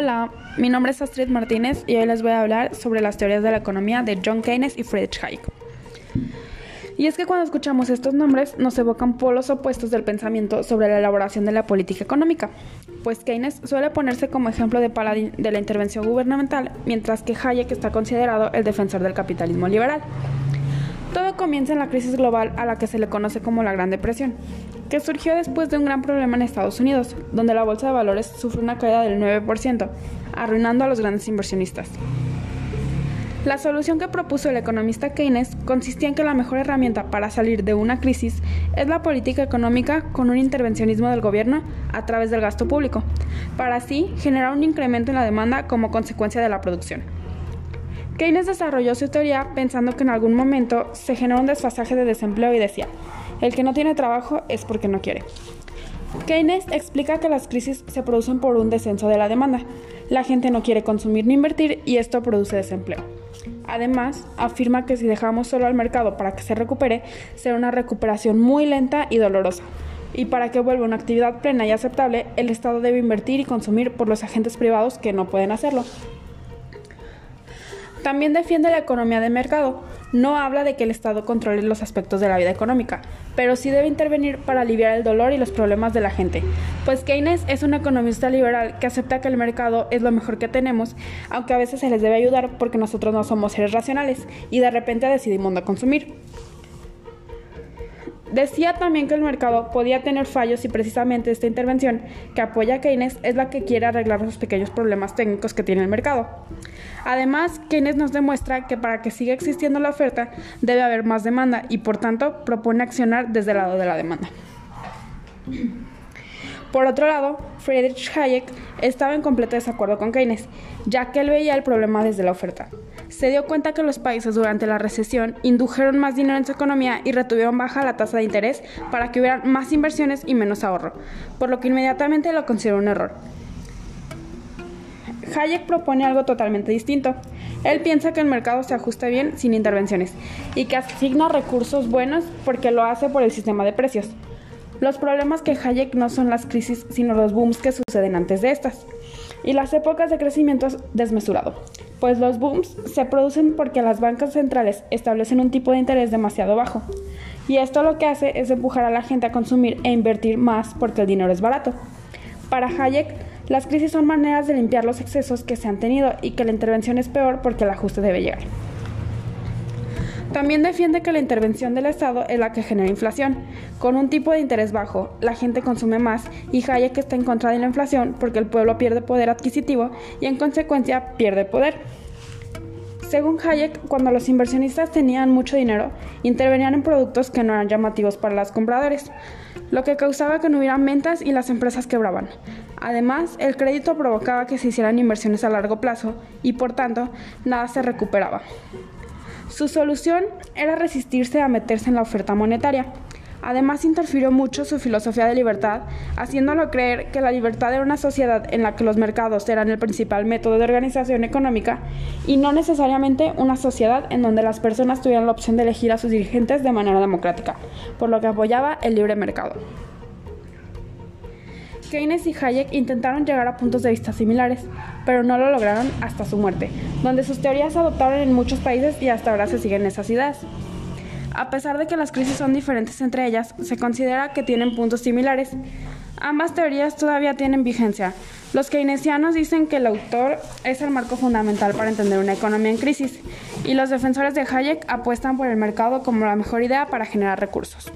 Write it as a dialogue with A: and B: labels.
A: Hola, mi nombre es Astrid Martínez y hoy les voy a hablar sobre las teorías de la economía de John Keynes y Friedrich Hayek. Y es que cuando escuchamos estos nombres nos evocan polos opuestos del pensamiento sobre la elaboración de la política económica, pues Keynes suele ponerse como ejemplo de paladín de la intervención gubernamental, mientras que Hayek está considerado el defensor del capitalismo liberal. Todo comienza en la crisis global a la que se le conoce como la Gran Depresión, que surgió después de un gran problema en Estados Unidos, donde la bolsa de valores sufre una caída del 9%, arruinando a los grandes inversionistas. La solución que propuso el economista Keynes consistía en que la mejor herramienta para salir de una crisis es la política económica con un intervencionismo del gobierno a través del gasto público, para así generar un incremento en la demanda como consecuencia de la producción. Keynes desarrolló su teoría pensando que en algún momento se generó un desfasaje de desempleo y decía, el que no tiene trabajo es porque no quiere. Keynes explica que las crisis se producen por un descenso de la demanda. La gente no quiere consumir ni invertir y esto produce desempleo. Además, afirma que si dejamos solo al mercado para que se recupere, será una recuperación muy lenta y dolorosa. Y para que vuelva una actividad plena y aceptable, el Estado debe invertir y consumir por los agentes privados que no pueden hacerlo. También defiende la economía de mercado. No habla de que el Estado controle los aspectos de la vida económica, pero sí debe intervenir para aliviar el dolor y los problemas de la gente. Pues Keynes es un economista liberal que acepta que el mercado es lo mejor que tenemos, aunque a veces se les debe ayudar porque nosotros no somos seres racionales y de repente decidimos no consumir. Decía también que el mercado podía tener fallos y precisamente esta intervención que apoya Keynes es la que quiere arreglar los pequeños problemas técnicos que tiene el mercado. Además, Keynes nos demuestra que para que siga existiendo la oferta debe haber más demanda y por tanto propone accionar desde el lado de la demanda. Por otro lado, Friedrich Hayek estaba en completo desacuerdo con Keynes, ya que él veía el problema desde la oferta. Se dio cuenta que los países durante la recesión indujeron más dinero en su economía y retuvieron baja la tasa de interés para que hubiera más inversiones y menos ahorro, por lo que inmediatamente lo consideró un error. Hayek propone algo totalmente distinto. Él piensa que el mercado se ajusta bien sin intervenciones y que asigna recursos buenos porque lo hace por el sistema de precios. Los problemas que Hayek no son las crisis, sino los booms que suceden antes de estas. Y las épocas de crecimiento desmesurado, pues los booms se producen porque las bancas centrales establecen un tipo de interés demasiado bajo. Y esto lo que hace es empujar a la gente a consumir e invertir más porque el dinero es barato. Para Hayek, las crisis son maneras de limpiar los excesos que se han tenido y que la intervención es peor porque el ajuste debe llegar. También defiende que la intervención del Estado es la que genera inflación. Con un tipo de interés bajo, la gente consume más y Hayek está en contra de la inflación porque el pueblo pierde poder adquisitivo y en consecuencia pierde poder. Según Hayek, cuando los inversionistas tenían mucho dinero, intervenían en productos que no eran llamativos para los compradores, lo que causaba que no hubiera ventas y las empresas quebraban. Además, el crédito provocaba que se hicieran inversiones a largo plazo y por tanto nada se recuperaba. Su solución era resistirse a meterse en la oferta monetaria. Además, interfirió mucho su filosofía de libertad, haciéndolo creer que la libertad era una sociedad en la que los mercados eran el principal método de organización económica y no necesariamente una sociedad en donde las personas tuvieran la opción de elegir a sus dirigentes de manera democrática, por lo que apoyaba el libre mercado. Keynes y Hayek intentaron llegar a puntos de vista similares, pero no lo lograron hasta su muerte, donde sus teorías se adoptaron en muchos países y hasta ahora se siguen esas ideas. A pesar de que las crisis son diferentes entre ellas, se considera que tienen puntos similares. Ambas teorías todavía tienen vigencia. Los keynesianos dicen que el autor es el marco fundamental para entender una economía en crisis, y los defensores de Hayek apuestan por el mercado como la mejor idea para generar recursos.